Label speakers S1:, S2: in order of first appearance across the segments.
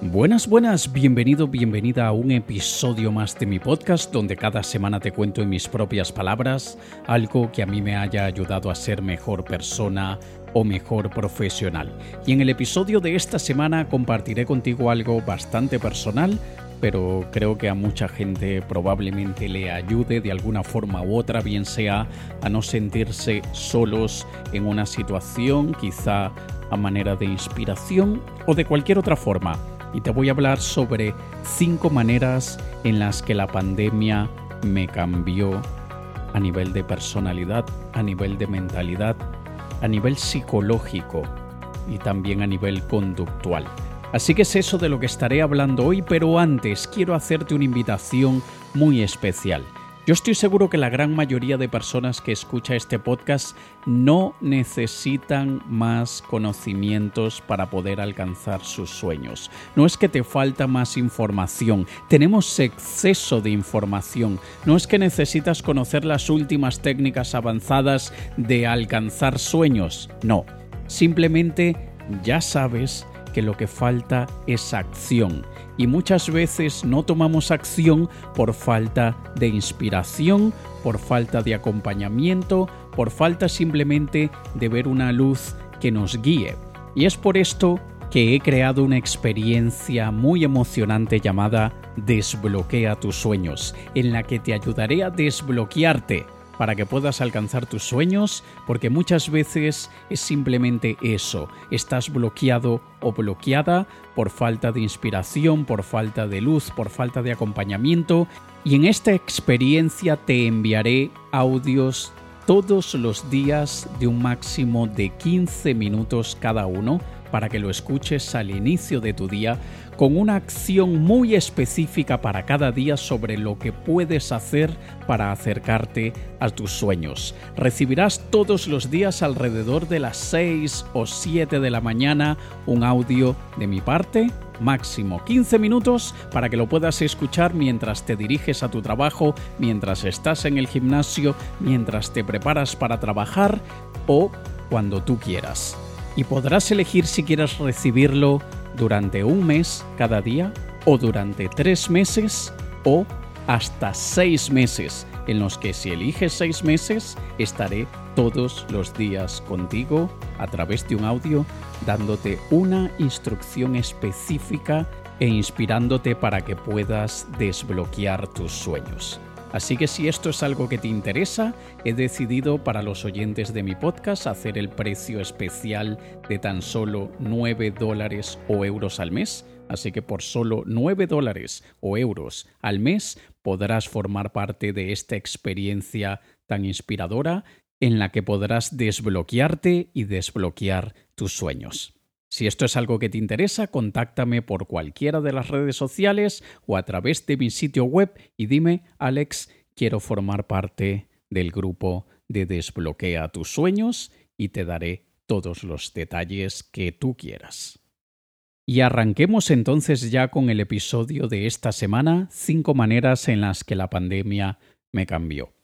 S1: Buenas, buenas, bienvenido, bienvenida a un episodio más de mi podcast donde cada semana te cuento en mis propias palabras algo que a mí me haya ayudado a ser mejor persona o mejor profesional. Y en el episodio de esta semana compartiré contigo algo bastante personal, pero creo que a mucha gente probablemente le ayude de alguna forma u otra, bien sea a no sentirse solos en una situación, quizá a manera de inspiración o de cualquier otra forma y te voy a hablar sobre cinco maneras en las que la pandemia me cambió a nivel de personalidad, a nivel de mentalidad, a nivel psicológico y también a nivel conductual. Así que es eso de lo que estaré hablando hoy, pero antes quiero hacerte una invitación muy especial. Yo estoy seguro que la gran mayoría de personas que escucha este podcast no necesitan más conocimientos para poder alcanzar sus sueños. No es que te falta más información, tenemos exceso de información. No es que necesitas conocer las últimas técnicas avanzadas de alcanzar sueños, no. Simplemente ya sabes que lo que falta es acción y muchas veces no tomamos acción por falta de inspiración, por falta de acompañamiento, por falta simplemente de ver una luz que nos guíe. Y es por esto que he creado una experiencia muy emocionante llamada Desbloquea tus sueños, en la que te ayudaré a desbloquearte para que puedas alcanzar tus sueños, porque muchas veces es simplemente eso, estás bloqueado o bloqueada por falta de inspiración, por falta de luz, por falta de acompañamiento, y en esta experiencia te enviaré audios todos los días de un máximo de 15 minutos cada uno para que lo escuches al inicio de tu día con una acción muy específica para cada día sobre lo que puedes hacer para acercarte a tus sueños. Recibirás todos los días alrededor de las 6 o 7 de la mañana un audio de mi parte máximo 15 minutos para que lo puedas escuchar mientras te diriges a tu trabajo, mientras estás en el gimnasio, mientras te preparas para trabajar o cuando tú quieras. Y podrás elegir si quieres recibirlo durante un mes cada día o durante tres meses o hasta seis meses, en los que si eliges seis meses estaré todos los días contigo a través de un audio dándote una instrucción específica e inspirándote para que puedas desbloquear tus sueños. Así que si esto es algo que te interesa, he decidido para los oyentes de mi podcast hacer el precio especial de tan solo 9 dólares o euros al mes. Así que por solo 9 dólares o euros al mes podrás formar parte de esta experiencia tan inspiradora en la que podrás desbloquearte y desbloquear tus sueños. Si esto es algo que te interesa, contáctame por cualquiera de las redes sociales o a través de mi sitio web y dime, Alex, quiero formar parte del grupo de Desbloquea tus sueños y te daré todos los detalles que tú quieras. Y arranquemos entonces ya con el episodio de esta semana, cinco maneras en las que la pandemia me cambió.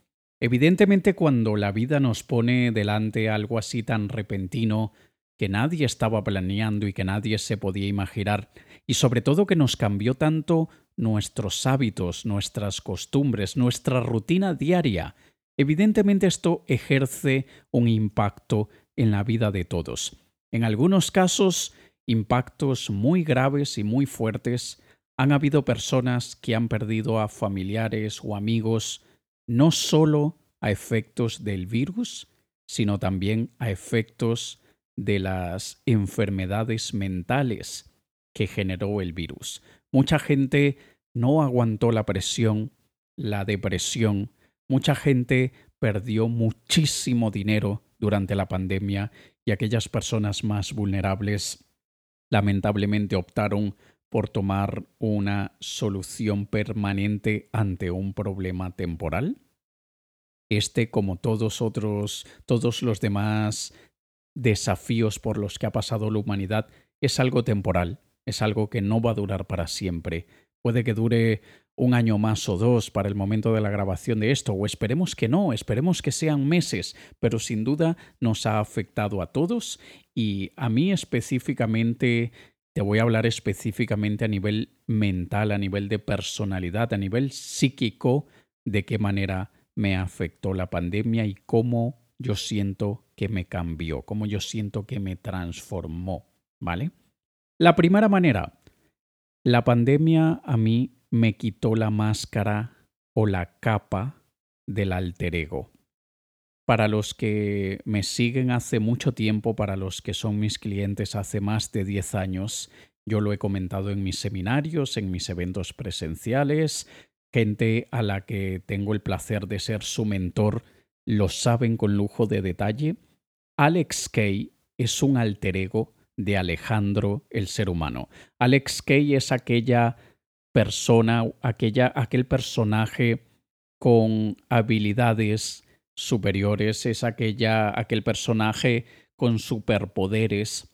S1: Evidentemente cuando la vida nos pone delante algo así tan repentino, que nadie estaba planeando y que nadie se podía imaginar, y sobre todo que nos cambió tanto nuestros hábitos, nuestras costumbres, nuestra rutina diaria. Evidentemente esto ejerce un impacto en la vida de todos. En algunos casos, impactos muy graves y muy fuertes. Han habido personas que han perdido a familiares o amigos no solo a efectos del virus, sino también a efectos de las enfermedades mentales que generó el virus. Mucha gente no aguantó la presión, la depresión, mucha gente perdió muchísimo dinero durante la pandemia y aquellas personas más vulnerables lamentablemente optaron por tomar una solución permanente ante un problema temporal. Este, como todos otros, todos los demás desafíos por los que ha pasado la humanidad es algo temporal, es algo que no va a durar para siempre. Puede que dure un año más o dos para el momento de la grabación de esto, o esperemos que no, esperemos que sean meses, pero sin duda nos ha afectado a todos y a mí específicamente te voy a hablar específicamente a nivel mental, a nivel de personalidad, a nivel psíquico, de qué manera me afectó la pandemia y cómo yo siento que me cambió, cómo yo siento que me transformó, ¿vale? La primera manera, la pandemia a mí me quitó la máscara o la capa del alter ego. Para los que me siguen hace mucho tiempo, para los que son mis clientes hace más de 10 años, yo lo he comentado en mis seminarios, en mis eventos presenciales, gente a la que tengo el placer de ser su mentor lo saben con lujo de detalle. Alex Kay es un alter ego de Alejandro el ser humano. Alex Kay es aquella persona, aquella, aquel personaje con habilidades superiores, es aquella, aquel personaje con superpoderes,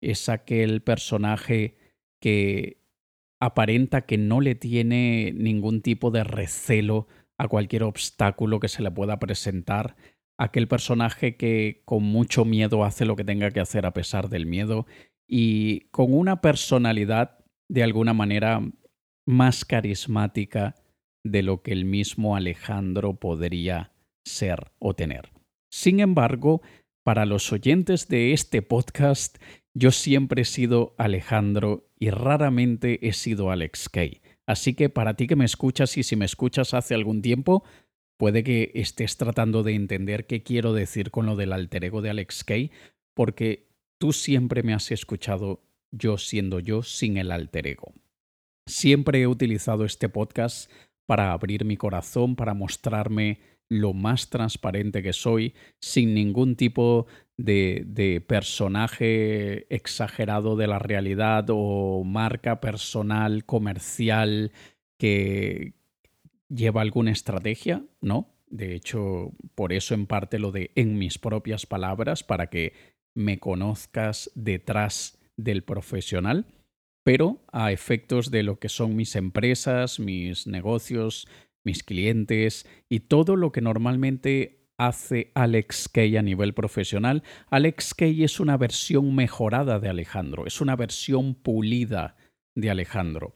S1: es aquel personaje que aparenta que no le tiene ningún tipo de recelo a cualquier obstáculo que se le pueda presentar, aquel personaje que con mucho miedo hace lo que tenga que hacer a pesar del miedo y con una personalidad de alguna manera más carismática de lo que el mismo Alejandro podría ser o tener. Sin embargo, para los oyentes de este podcast, yo siempre he sido Alejandro y raramente he sido Alex Kay. Así que para ti que me escuchas y si me escuchas hace algún tiempo, puede que estés tratando de entender qué quiero decir con lo del alter ego de Alex Kay, porque tú siempre me has escuchado yo siendo yo sin el alter ego. Siempre he utilizado este podcast para abrir mi corazón, para mostrarme lo más transparente que soy, sin ningún tipo de, personaje exagerado de la realidad o marca personal, comercial, que lleva alguna estrategia, ¿no? De hecho, por eso en parte lo de en mis propias palabras, para que me conozcas detrás del profesional pero a efectos de lo que son mis empresas, mis negocios, mis clientes y todo lo que normalmente hace Alex Kay a nivel profesional. Alex Kay es una versión mejorada de Alejandro, es una versión pulida de Alejandro.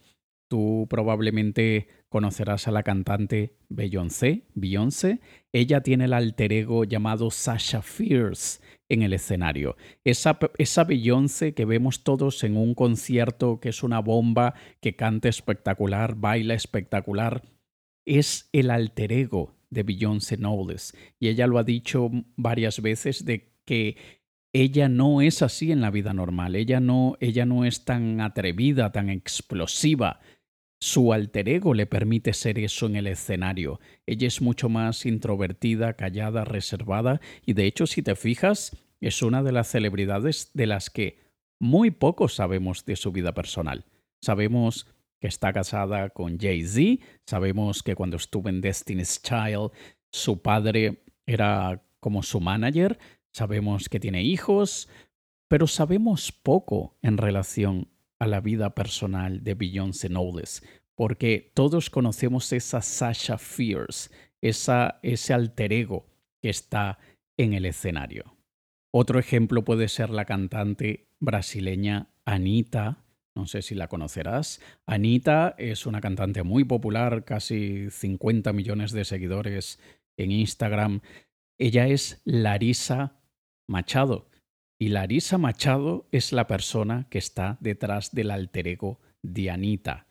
S1: Tú probablemente conocerás a la cantante Beyoncé, Beyoncé. Ella tiene el alter ego llamado Sasha Fierce en el escenario. Esa, esa Beyoncé que vemos todos en un concierto que es una bomba, que canta espectacular, baila espectacular, es el alter ego de Beyoncé Knowles. Y ella lo ha dicho varias veces de que ella no es así en la vida normal, ella no, ella no es tan atrevida, tan explosiva. Su alter ego le permite ser eso en el escenario. Ella es mucho más introvertida, callada, reservada y de hecho si te fijas es una de las celebridades de las que muy poco sabemos de su vida personal. Sabemos que está casada con Jay-Z, sabemos que cuando estuvo en Destiny's Child su padre era como su manager, sabemos que tiene hijos, pero sabemos poco en relación a la vida personal de Beyoncé Knowles, porque todos conocemos esa Sasha Fierce, esa, ese alter ego que está en el escenario. Otro ejemplo puede ser la cantante brasileña Anita, no sé si la conocerás. Anita es una cantante muy popular, casi 50 millones de seguidores en Instagram. Ella es Larisa Machado. Y Larisa Machado es la persona que está detrás del alter ego de Anita.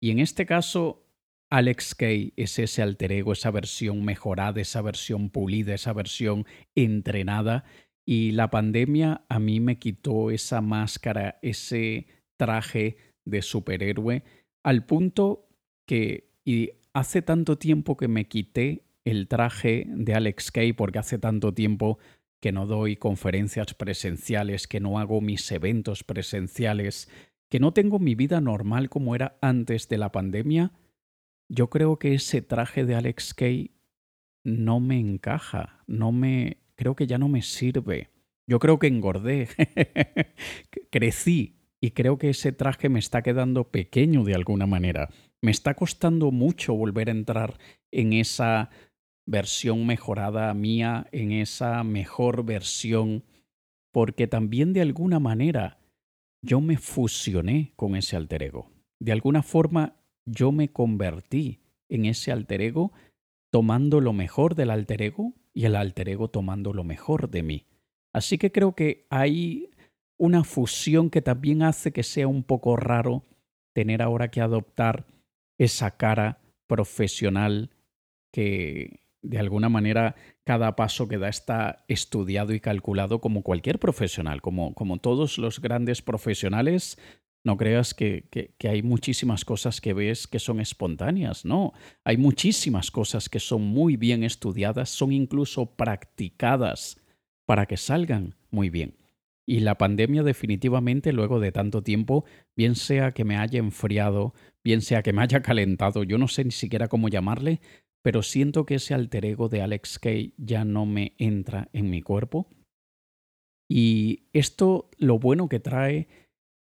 S1: Y en este caso, Alex Kay es ese alter ego, esa versión mejorada, esa versión pulida, esa versión entrenada. Y la pandemia a mí me quitó esa máscara, ese traje de superhéroe, al punto que y hace tanto tiempo que me quité el traje de Alex Kay, porque hace tanto tiempo que no doy conferencias presenciales, que no hago mis eventos presenciales, que no tengo mi vida normal como era antes de la pandemia, yo creo que ese traje de Alex Kay no me encaja, no me creo que ya no me sirve. Yo creo que engordé, crecí y creo que ese traje me está quedando pequeño de alguna manera. Me está costando mucho volver a entrar en esa versión mejorada mía, en esa mejor versión, porque también de alguna manera yo me fusioné con ese alter ego. De alguna forma, yo me convertí en ese alter ego tomando lo mejor del alter ego y el alter ego tomando lo mejor de mí. Así que creo que hay una fusión que también hace que sea un poco raro tener ahora que adoptar esa cara profesional que de alguna manera cada paso que da está estudiado y calculado como cualquier profesional, como, como todos los grandes profesionales. No creas que, que, hay muchísimas cosas que ves que son espontáneas, no. Hay muchísimas cosas que son muy bien estudiadas, son incluso practicadas para que salgan muy bien. Y la pandemia definitivamente, luego de tanto tiempo, bien sea que me haya enfriado, bien sea que me haya calentado, yo no sé ni siquiera cómo llamarle, pero siento que ese alter ego de Alex Kay ya no me entra en mi cuerpo. Y esto lo bueno que trae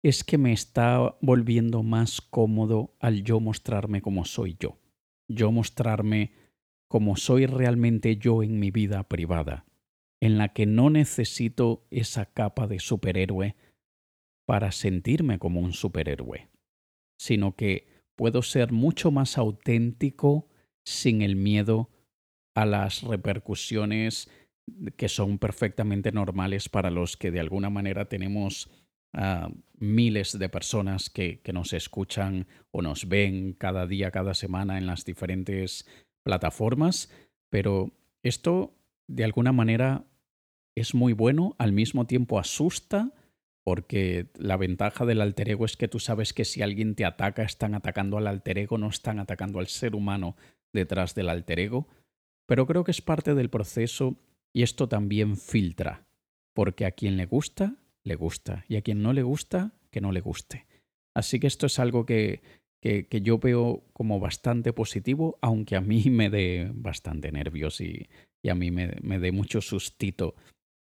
S1: es que me está volviendo más cómodo al yo mostrarme como soy yo. Yo mostrarme como soy realmente yo en mi vida privada, en la que no necesito esa capa de superhéroe para sentirme como un superhéroe, sino que puedo ser mucho más auténtico sin el miedo a las repercusiones que son perfectamente normales para los que de alguna manera tenemos a miles de personas que, que, nos escuchan o nos ven cada día, cada semana en las diferentes plataformas, pero esto de alguna manera es muy bueno, al mismo tiempo asusta, porque la ventaja del alter ego es que tú sabes que si alguien te ataca, están atacando al alter ego, no están atacando al ser humano detrás del alter ego, pero creo que es parte del proceso y esto también filtra, porque a quien le gusta, le gusta, y a quien no le gusta, que no le guste. Así que esto es algo que, que, yo veo como bastante positivo, aunque a mí me dé bastante nervios y, y a mí me, me dé mucho sustito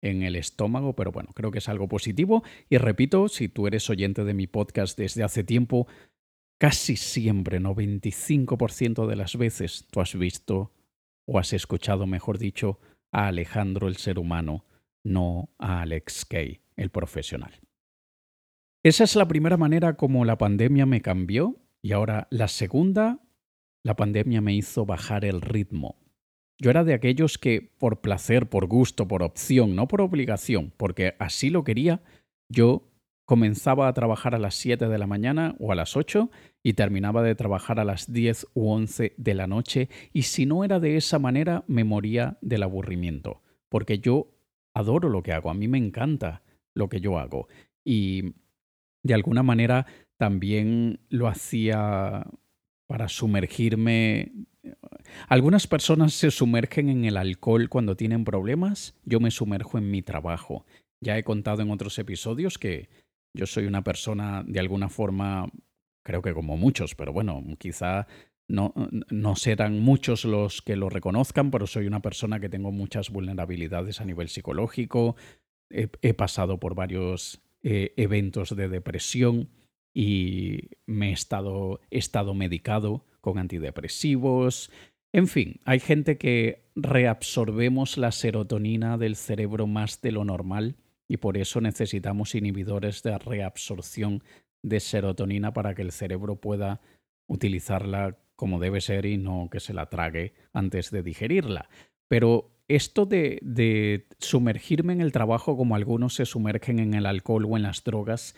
S1: en el estómago, pero bueno, creo que es algo positivo. Y repito, si tú eres oyente de mi podcast desde hace tiempo, casi siempre, 95% de las veces, tú has visto o has escuchado, mejor dicho, a Alejandro el ser humano, no a Alex Kay, el profesional. Esa es la primera manera como la pandemia me cambió y ahora la segunda, la pandemia me hizo bajar el ritmo. Yo era de aquellos que por placer, por gusto, por opción, no por obligación, porque así lo quería, yo comenzaba a trabajar a las 7 de la mañana o a las 8 y terminaba de trabajar a las 10 u 11 de la noche y si no era de esa manera me moría del aburrimiento, porque yo adoro lo que hago, a mí me encanta lo que yo hago y de alguna manera también lo hacía para sumergirme. Algunas personas se sumergen en el alcohol cuando tienen problemas, yo me sumerjo en mi trabajo. Ya he contado en otros episodios que yo soy una persona de alguna forma, creo que como muchos, pero bueno, quizá no, no serán muchos los que lo reconozcan, pero soy una persona que tengo muchas vulnerabilidades a nivel psicológico. He, pasado por varios eh, eventos de depresión y me he estado, he estado medicado con antidepresivos. En fin, hay gente que reabsorbemos la serotonina del cerebro más de lo normal y por eso necesitamos inhibidores de reabsorción de serotonina para que el cerebro pueda utilizarla como debe ser y no que se la trague antes de digerirla. Pero esto de, de, sumergirme en el trabajo como algunos se sumergen en el alcohol o en las drogas,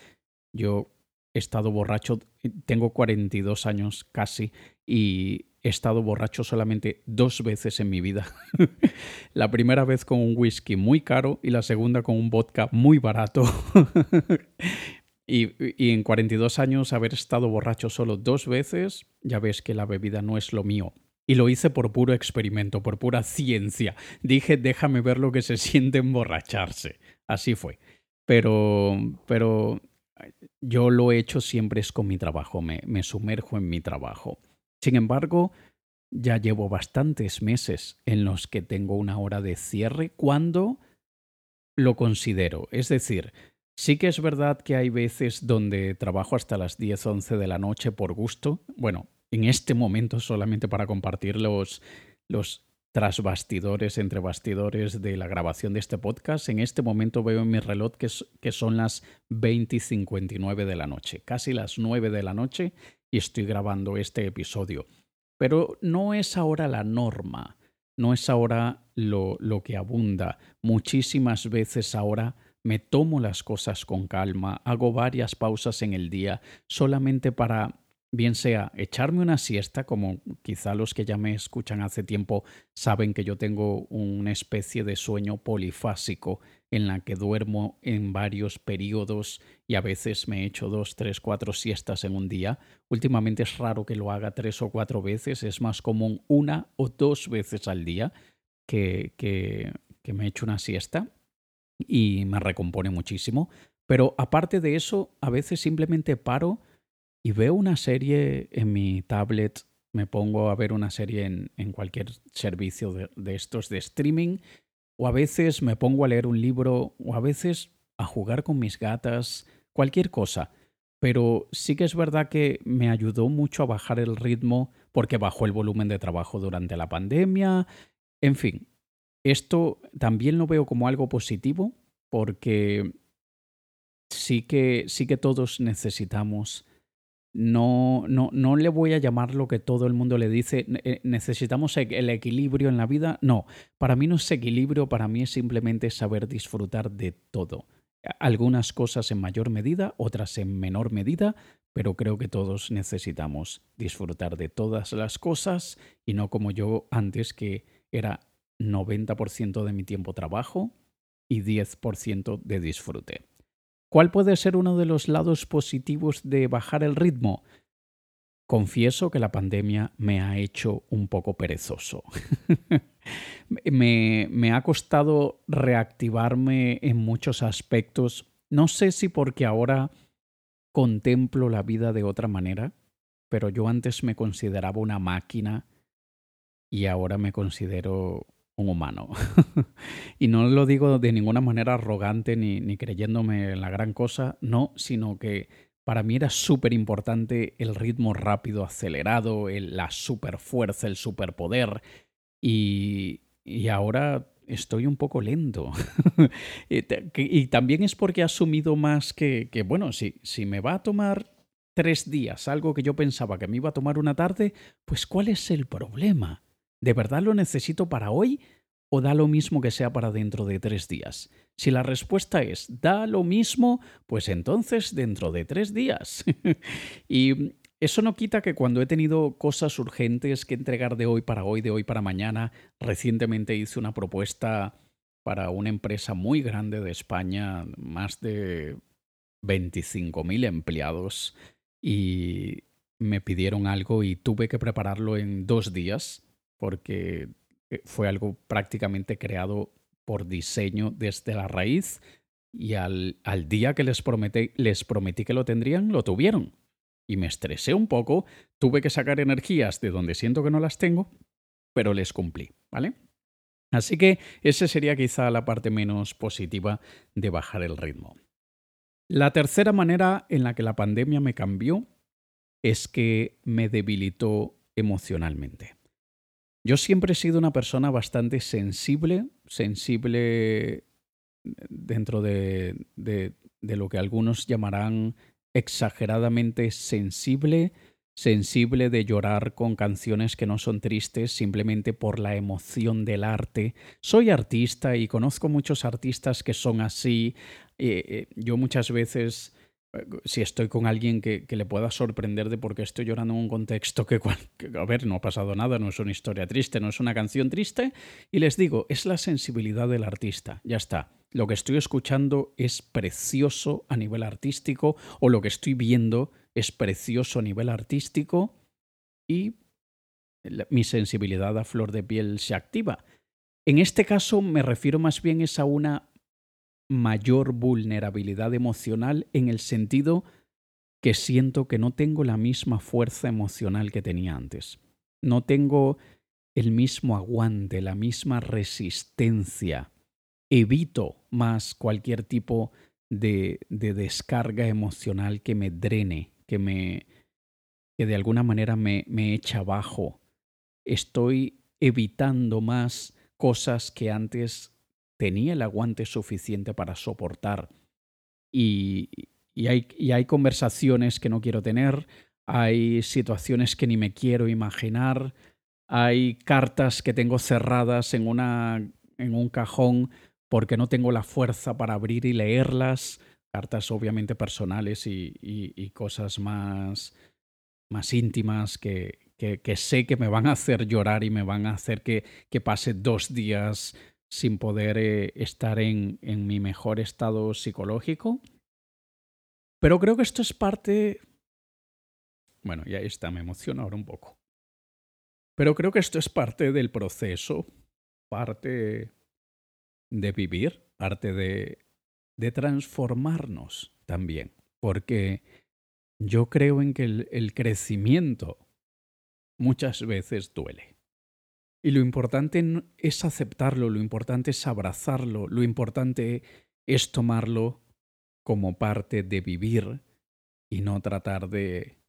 S1: yo he estado borracho, tengo 42 años casi y he estado borracho solamente dos veces en mi vida. la primera vez con un whisky muy caro y la segunda con un vodka muy barato. y, y, en 42 años haber estado borracho solo dos veces, ya ves que la bebida no es lo mío. Y lo hice por puro experimento, por pura ciencia. Dije, déjame ver lo que se siente emborracharse. Así fue. Pero, pero yo lo he hecho siempre es con mi trabajo, me, me sumerjo en mi trabajo. Sin embargo, ya llevo bastantes meses en los que tengo una hora de cierre cuando lo considero. Es decir, sí que es verdad que hay veces donde trabajo hasta las 10, 11 de la noche por gusto. Bueno, en este momento solamente para compartir los, los tras bastidores, entre bastidores de la grabación de este podcast. En este momento veo en mi reloj que, son las 20 y 59 de la noche, casi las 9 de la noche, y estoy grabando este episodio. Pero no es ahora la norma, no es ahora lo, lo que abunda. Muchísimas veces ahora me tomo las cosas con calma, hago varias pausas en el día solamente para bien sea echarme una siesta, como quizá los que ya me escuchan hace tiempo saben que yo tengo una especie de sueño polifásico en la que duermo en varios periodos y a veces me echo dos, tres, cuatro siestas en un día. Últimamente es raro que lo haga tres o cuatro veces, es más común una o dos veces al día que, que, que me echo una siesta y me recompone muchísimo. Pero aparte de eso, a veces simplemente paro y veo una serie en mi tablet, me pongo a ver una serie en, cualquier servicio de, de, estos de streaming, o a veces me pongo a leer un libro, o a veces a jugar con mis gatas, cualquier cosa. Pero sí que es verdad que me ayudó mucho a bajar el ritmo porque bajó el volumen de trabajo durante la pandemia. En fin, esto también lo veo como algo positivo porque sí que, sí que todos necesitamos. No, no, no le voy a llamar lo que todo el mundo le dice, eh, necesitamos e-, el equilibrio en la vida. No, para mí no es equilibrio, para mí es simplemente saber disfrutar de todo. Algunas cosas en mayor medida, otras en menor medida, pero creo que todos necesitamos disfrutar de todas las cosas y no como yo antes que era 90% de mi tiempo trabajo y 10% de disfrute. ¿Cuál puede ser uno de los lados positivos de bajar el ritmo? Confieso que la pandemia me ha hecho un poco perezoso. me, me, ha costado reactivarme en muchos aspectos. No sé si porque ahora contemplo la vida de otra manera, pero yo antes me consideraba una máquina y ahora me considero un humano. y no lo digo de ninguna manera arrogante ni, ni creyéndome en la gran cosa, no, sino que para mí era súper importante el ritmo rápido, acelerado, el, la super fuerza, el superpoder. Y, y ahora estoy un poco lento. y, también es porque he asumido más que, que bueno, si, si me va a tomar tres días, algo que yo pensaba que me iba a tomar una tarde, pues ¿cuál es el problema? ¿De verdad lo necesito para hoy o da lo mismo que sea para dentro de tres días? Si la respuesta es da lo mismo, pues entonces dentro de tres días. y eso no quita que cuando he tenido cosas urgentes que entregar de hoy para hoy, de hoy para mañana, recientemente hice una propuesta para una empresa muy grande de España, más de 25.000 empleados, y me pidieron algo y tuve que prepararlo en dos días porque eh, fue algo prácticamente creado por diseño desde la raíz y al, al día que les prometí, les prometí que lo tendrían, lo tuvieron. Y me estresé un poco, tuve que sacar energías de donde siento que no las tengo, pero les cumplí, ¿vale? Así que esa sería quizá la parte menos positiva de bajar el ritmo. La tercera manera en la que la pandemia me cambió es que me debilitó emocionalmente. Yo siempre he sido una persona bastante sensible, sensible dentro de, de, de lo que algunos llamarán exageradamente sensible, sensible de llorar con canciones que no son tristes simplemente por la emoción del arte. Soy artista y conozco muchos artistas que son así. Eh, eh, yo muchas veces si estoy con alguien que, le pueda sorprender de por qué estoy llorando en un contexto que, a ver, no ha pasado nada, no es una historia triste, no es una canción triste, y les digo, es la sensibilidad del artista, ya está. Lo que estoy escuchando es precioso a nivel artístico, o lo que estoy viendo es precioso a nivel artístico, y mi sensibilidad a flor de piel se activa. En este caso me refiero más bien es a una mayor vulnerabilidad emocional en el sentido que siento que no tengo la misma fuerza emocional que tenía antes. No tengo el mismo aguante, la misma resistencia. Evito más cualquier tipo de, de descarga emocional que me drene, que me que de alguna manera me, me echa abajo. Estoy evitando más cosas que antes tenía el aguante suficiente para soportar. Y, hay, y hay conversaciones que no quiero tener, hay situaciones que ni me quiero imaginar, hay cartas que tengo cerradas en, una, en un cajón porque no tengo la fuerza para abrir y leerlas, cartas obviamente personales y, cosas más, más íntimas que, que, sé que me van a hacer llorar y me van a hacer que, que pase dos días sin poder eh, estar en, mi mejor estado psicológico. Pero creo que esto es parte... Bueno, ya está, me emociona ahora un poco. Pero creo que esto es parte del proceso, parte de vivir, parte de, de transformarnos también. Porque yo creo en que el crecimiento muchas veces duele. Y lo importante es aceptarlo, lo importante es abrazarlo, lo importante es tomarlo como parte de vivir y no tratar de,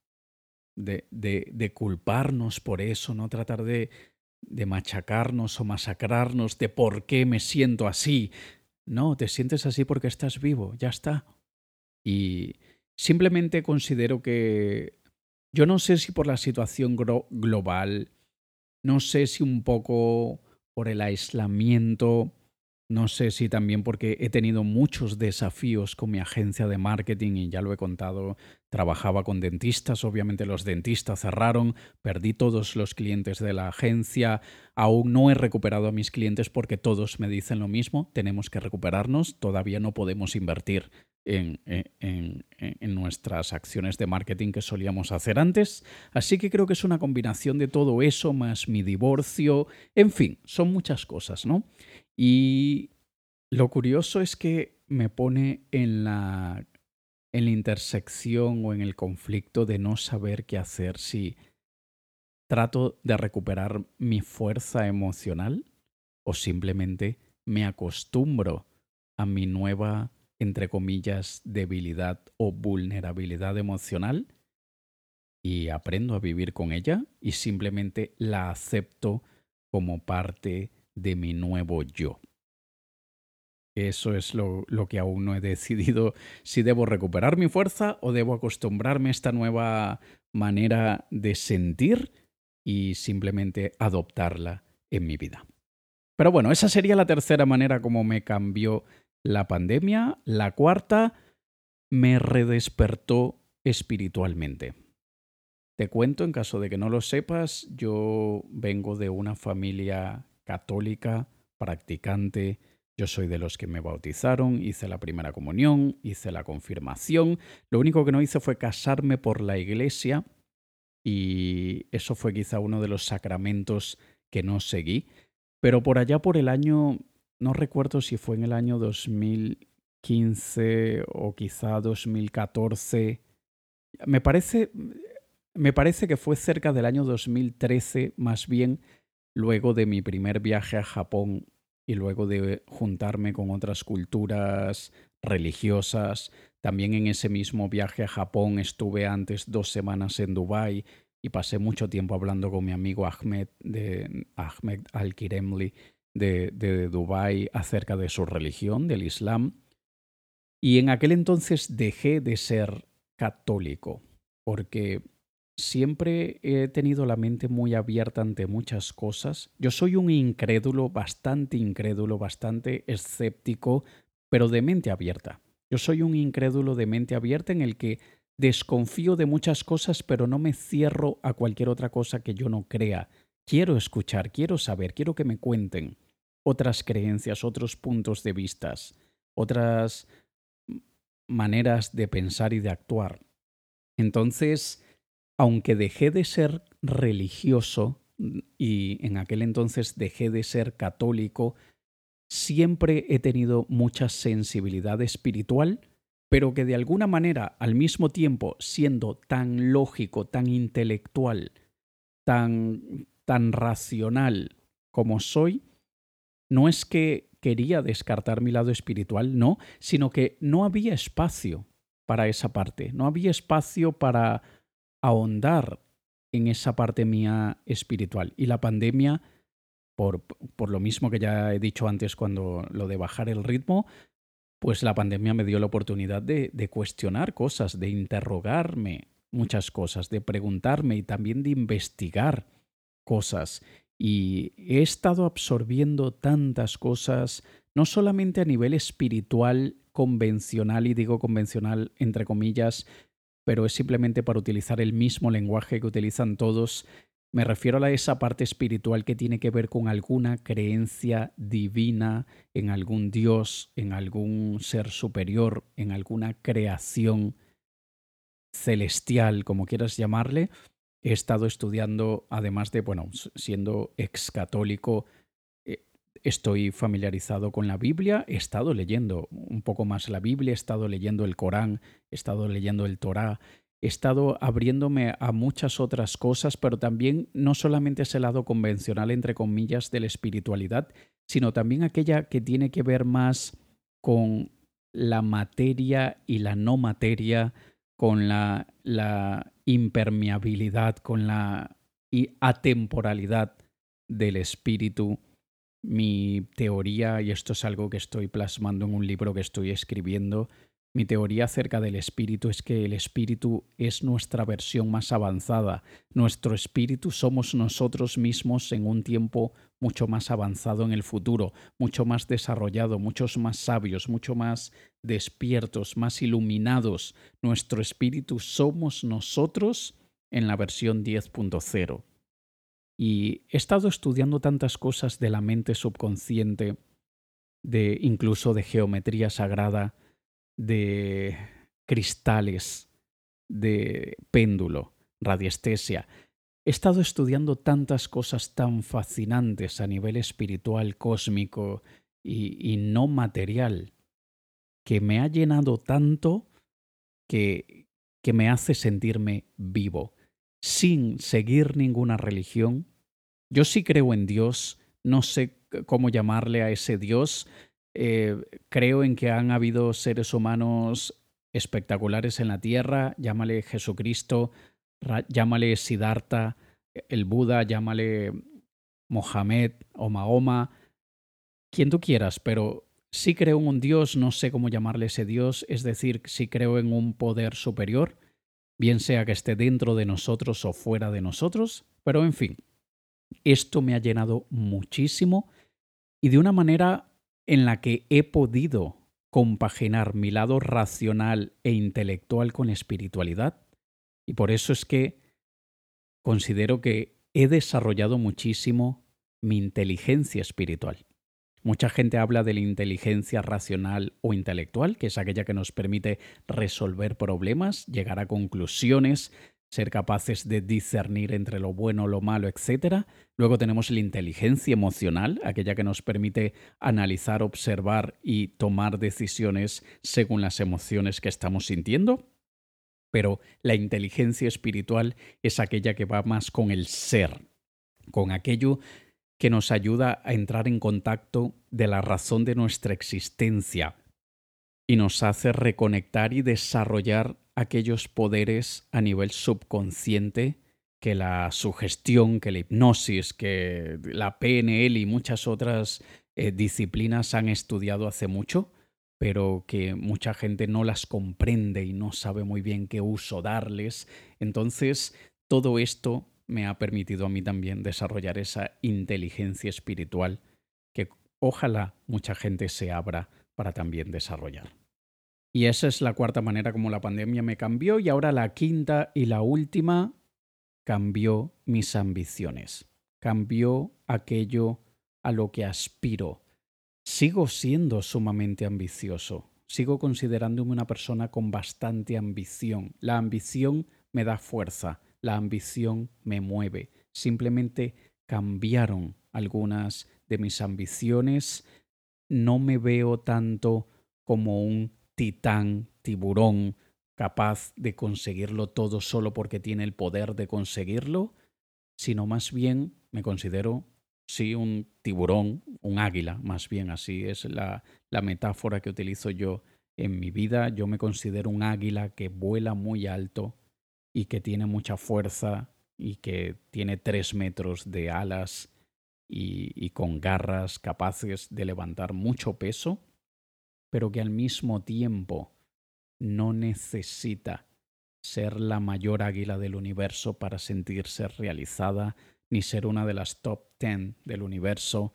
S1: de, de, culparnos por eso, no tratar de, de machacarnos o masacrarnos de por qué me siento así. No, te sientes así porque estás vivo, ya está. Y simplemente considero que yo no sé si por la situación global, no sé si un poco por el aislamiento, no sé si también porque he tenido muchos desafíos con mi agencia de marketing y ya lo he contado, trabajaba con dentistas, obviamente los dentistas cerraron, perdí todos los clientes de la agencia, aún no he recuperado a mis clientes porque todos me dicen lo mismo, tenemos que recuperarnos, todavía no podemos invertir en, en, nuestras acciones de marketing que solíamos hacer antes. Así que creo que es una combinación de todo eso, más mi divorcio, en fin, son muchas cosas, ¿no? Y lo curioso es que me pone en la, en la intersección o en el conflicto de no saber qué hacer si trato de recuperar mi fuerza emocional o simplemente me acostumbro a mi nueva entre comillas, debilidad o vulnerabilidad emocional y aprendo a vivir con ella y simplemente la acepto como parte de mi nuevo yo. Eso es lo, lo, que aún no he decidido si debo recuperar mi fuerza o debo acostumbrarme a esta nueva manera de sentir y simplemente adoptarla en mi vida. Pero bueno, esa sería la tercera manera como me cambió la pandemia, la cuarta, me redespertó espiritualmente. Te cuento, en caso de que no lo sepas, yo vengo de una familia católica, practicante, yo soy de los que me bautizaron, hice la primera comunión, hice la confirmación, lo único que no hice fue casarme por la iglesia y eso fue quizá uno de los sacramentos que no seguí, pero por allá por el año no recuerdo si fue en el año 2015 o quizá 2014. Me parece, me parece que fue cerca del año 2013, más bien luego de mi primer viaje a Japón y luego de juntarme con otras culturas religiosas. También en ese mismo viaje a Japón estuve antes dos semanas en Dubái y pasé mucho tiempo hablando con mi amigo Ahmed de Ahmed Al-Kiremli de, de Dubái acerca de su religión, del Islam. Y en aquel entonces dejé de ser católico, porque siempre he tenido la mente muy abierta ante muchas cosas. Yo soy un incrédulo, bastante incrédulo, bastante escéptico, pero de mente abierta. Yo soy un incrédulo de mente abierta en el que desconfío de muchas cosas, pero no me cierro a cualquier otra cosa que yo no crea. Quiero escuchar, quiero saber, quiero que me cuenten otras creencias, otros puntos de vistas, otras maneras de pensar y de actuar. Entonces, aunque dejé de ser religioso y en aquel entonces dejé de ser católico, siempre he tenido mucha sensibilidad espiritual, pero que de alguna manera, al mismo tiempo, siendo tan lógico, tan intelectual, tan, tan racional como soy, no es que quería descartar mi lado espiritual, no, sino que no había espacio para esa parte, no había espacio para ahondar en esa parte mía espiritual. Y la pandemia por, por lo mismo que ya he dicho antes cuando lo de bajar el ritmo, pues la pandemia me dio la oportunidad de, de, cuestionar cosas, de interrogarme muchas cosas, de preguntarme y también de investigar cosas. Y he estado absorbiendo tantas cosas, no solamente a nivel espiritual convencional, y digo convencional entre comillas, pero es simplemente para utilizar el mismo lenguaje que utilizan todos. Me refiero a esa parte espiritual que tiene que ver con alguna creencia divina en algún Dios, en algún ser superior, en alguna creación celestial, como quieras llamarle, he estado estudiando, además de, bueno, siendo ex católico, estoy familiarizado con la Biblia, he estado leyendo un poco más la Biblia, he estado leyendo el Corán, he estado leyendo el Torá, he estado abriéndome a muchas otras cosas, pero también no solamente ese lado convencional, entre comillas, de la espiritualidad, sino también aquella que tiene que ver más con la materia y la no materia, con la, la impermeabilidad, con la atemporalidad del espíritu. Mi teoría, y esto es algo que estoy plasmando en un libro que estoy escribiendo, mi teoría acerca del espíritu es que el espíritu es nuestra versión más avanzada. Nuestro espíritu somos nosotros mismos en un tiempo mucho más avanzado en el futuro, mucho más desarrollado, muchos más sabios, mucho más despiertos, más iluminados. Nuestro espíritu somos nosotros en la versión 10.0. Y he estado estudiando tantas cosas de la mente subconsciente, de incluso de geometría sagrada, de cristales, de péndulo, radiestesia. He estado estudiando tantas cosas tan fascinantes a nivel espiritual, cósmico y, y no material, que me ha llenado tanto que, que me hace sentirme vivo, sin seguir ninguna religión. Yo sí creo en Dios, no sé cómo llamarle a ese Dios, eh, creo en que han habido seres humanos espectaculares en la Tierra, llámale Jesucristo, llámale Siddhartha, el Buda, llámale Mohamed o Mahoma, quien tú quieras, pero sí creo en un Dios, no sé cómo llamarle ese Dios, es decir, sí creo en un poder superior, bien sea que esté dentro de nosotros o fuera de nosotros, pero en fin, esto me ha llenado muchísimo y de una manera en la que he podido compaginar mi lado racional e intelectual con espiritualidad. Y por eso es que considero que he desarrollado muchísimo mi inteligencia espiritual. Mucha gente habla de la inteligencia racional o intelectual, que es aquella que nos permite resolver problemas, llegar a conclusiones, ser capaces de discernir entre lo bueno, lo malo, etc. Luego tenemos la inteligencia emocional, aquella que nos permite analizar, observar y tomar decisiones según las emociones que estamos sintiendo. Pero la inteligencia espiritual es aquella que va más con el ser, con aquello que nos ayuda a entrar en contacto de la razón de nuestra existencia y nos hace reconectar y desarrollar aquellos poderes a nivel subconsciente que la sugestión, que la hipnosis, que la PNL y muchas otras eh, disciplinas han estudiado hace mucho, pero que mucha gente no las comprende y no sabe muy bien qué uso darles. Entonces, todo esto me ha permitido a mí también desarrollar esa inteligencia espiritual que ojalá mucha gente se abra para también desarrollar. Y esa es la cuarta manera como la pandemia me cambió y ahora la quinta y la última cambió mis ambiciones, cambió aquello a lo que aspiro. Sigo siendo sumamente ambicioso, sigo considerándome una persona con bastante ambición. La ambición me da fuerza, la ambición me mueve. Simplemente cambiaron algunas de mis ambiciones. No me veo tanto como un titán, tiburón, capaz de conseguirlo todo solo porque tiene el poder de conseguirlo, sino más bien me considero, sí, un tiburón, un águila, más bien así es la, la metáfora que utilizo yo en mi vida. Yo me considero un águila que vuela muy alto y que tiene mucha fuerza y que tiene tres metros de alas y, con garras capaces de levantar mucho peso, pero que al mismo tiempo no necesita ser la mayor águila del universo para sentirse realizada, ni ser una de las top ten del universo,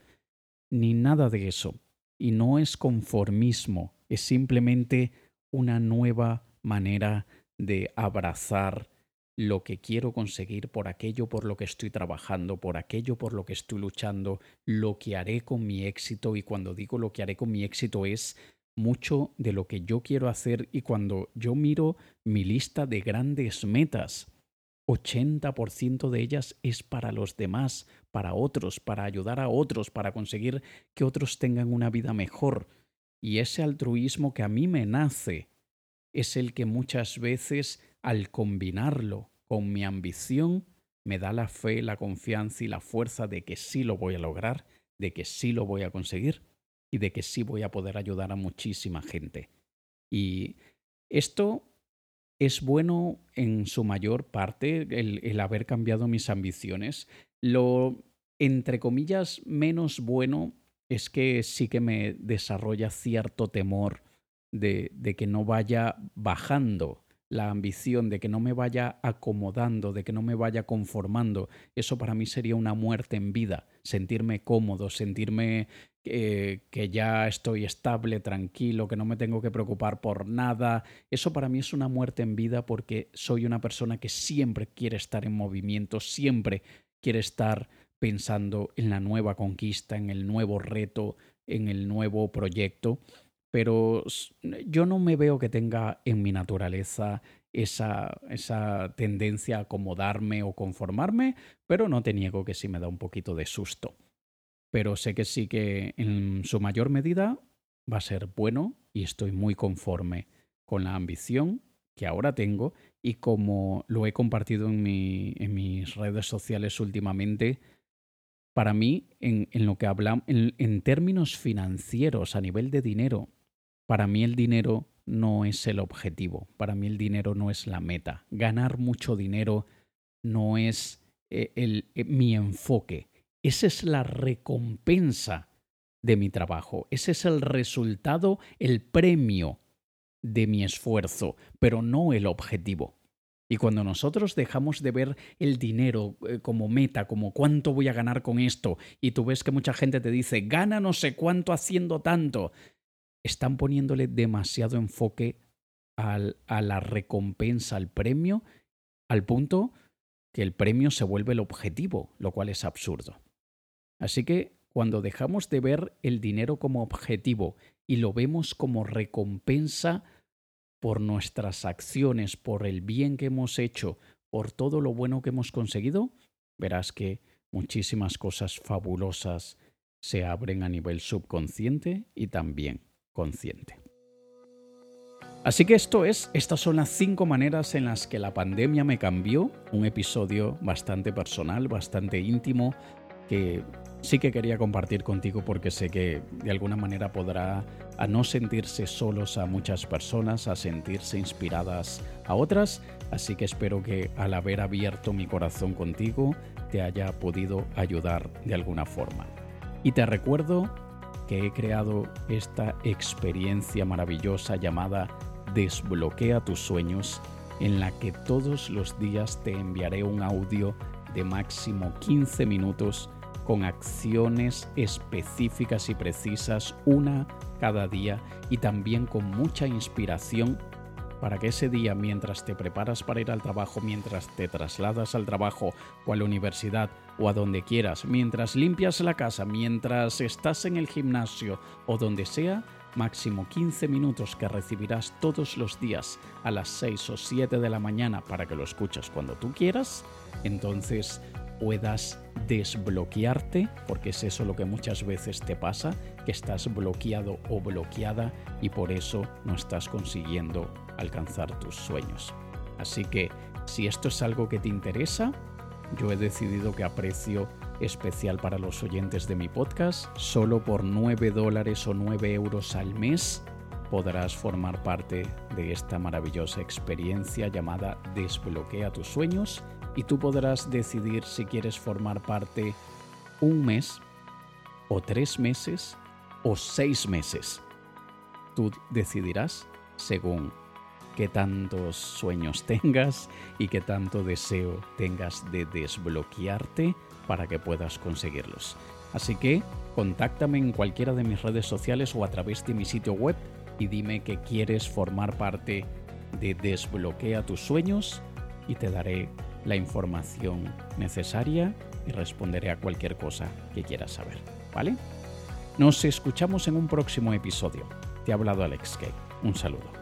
S1: ni nada de eso. Y no es conformismo, es simplemente una nueva manera de abrazar lo que quiero conseguir, por aquello por lo que estoy trabajando, por aquello por lo que estoy luchando, lo que haré con mi éxito. Y cuando digo lo que haré con mi éxito es mucho de lo que yo quiero hacer y cuando yo miro mi lista de grandes metas, 80% de ellas es para los demás, para otros, para ayudar a otros, para conseguir que otros tengan una vida mejor. Y ese altruismo que a mí me nace es el que muchas veces al combinarlo con mi ambición me da la fe, la confianza y la fuerza de que sí lo voy a lograr, de que sí lo voy a conseguir y de que sí voy a poder ayudar a muchísima gente. Y esto es bueno en su mayor parte, el, haber cambiado mis ambiciones. Lo, entre comillas, menos bueno es que sí que me desarrolla cierto temor de, que no vaya bajando la ambición, de que no me vaya acomodando, de que no me vaya conformando. Eso para mí sería una muerte en vida, sentirme cómodo, sentirme eh, que ya estoy estable, tranquilo, que no me tengo que preocupar por nada. Eso para mí es una muerte en vida porque soy una persona que siempre quiere estar en movimiento, siempre quiere estar pensando en la nueva conquista, en el nuevo reto, en el nuevo proyecto pero yo no me veo que tenga en mi naturaleza esa, esa tendencia a acomodarme o conformarme, pero no te niego que sí me da un poquito de susto. Pero sé que sí que en su mayor medida va a ser bueno y estoy muy conforme con la ambición que ahora tengo y como lo he compartido en, mi, en mis redes sociales últimamente, para mí, en, en lo que hablamos, en términos financieros, a nivel de dinero, para mí el dinero no es el objetivo, para mí el dinero no es la meta. Ganar mucho dinero no es eh, el, eh, mi enfoque. Esa es la recompensa de mi trabajo. Ese es el resultado, el premio de mi esfuerzo, pero no el objetivo. Y cuando nosotros dejamos de ver el dinero eh, como meta, como cuánto voy a ganar con esto, y tú ves que mucha gente te dice, gana no sé cuánto haciendo tanto, están poniéndole demasiado enfoque al, a la recompensa, al premio, al punto que el premio se vuelve el objetivo, lo cual es absurdo. Así que cuando dejamos de ver el dinero como objetivo y lo vemos como recompensa por nuestras acciones, por el bien que hemos hecho, por todo lo bueno que hemos conseguido, verás que muchísimas cosas fabulosas se abren a nivel subconsciente y también consciente. Así que esto es, estas son las cinco maneras en las que la pandemia me cambió, un episodio bastante personal, bastante íntimo, que sí que quería compartir contigo porque sé que de alguna manera podrá a no sentirse solos a muchas personas, a sentirse inspiradas a otras, así que espero que al haber abierto mi corazón contigo te haya podido ayudar de alguna forma. Y te recuerdo he creado esta experiencia maravillosa llamada Desbloquea tus sueños, en la que todos los días te enviaré un audio de máximo 15 minutos con acciones específicas y precisas, una cada día, y también con mucha inspiración para que ese día, mientras te preparas para ir al trabajo, mientras te trasladas al trabajo o a la universidad o a donde quieras, mientras limpias la casa, mientras estás en el gimnasio o donde sea, máximo 15 minutos que recibirás todos los días a las 6 o 7 de la mañana para que lo escuches cuando tú quieras, entonces puedas desbloquearte, porque es eso lo que muchas veces te pasa, que estás bloqueado o bloqueada y por eso no estás consiguiendo alcanzar tus sueños. Así que si esto es algo que te interesa, yo he decidido que a precio especial para los oyentes de mi podcast, solo por 9 dólares o 9 euros al mes, podrás formar parte de esta maravillosa experiencia llamada Desbloquea tus sueños y tú podrás decidir si quieres formar parte un mes o tres meses o seis meses. Tú decidirás según qué tantos sueños tengas y qué tanto deseo tengas de desbloquearte para que puedas conseguirlos. Así que contáctame en cualquiera de mis redes sociales o a través de mi sitio web y dime que quieres formar parte de Desbloquea tus sueños y te daré la información necesaria y responderé a cualquier cosa que quieras saber. ¿Vale? Nos escuchamos en un próximo episodio. Te ha hablado Alex Kay. Un saludo.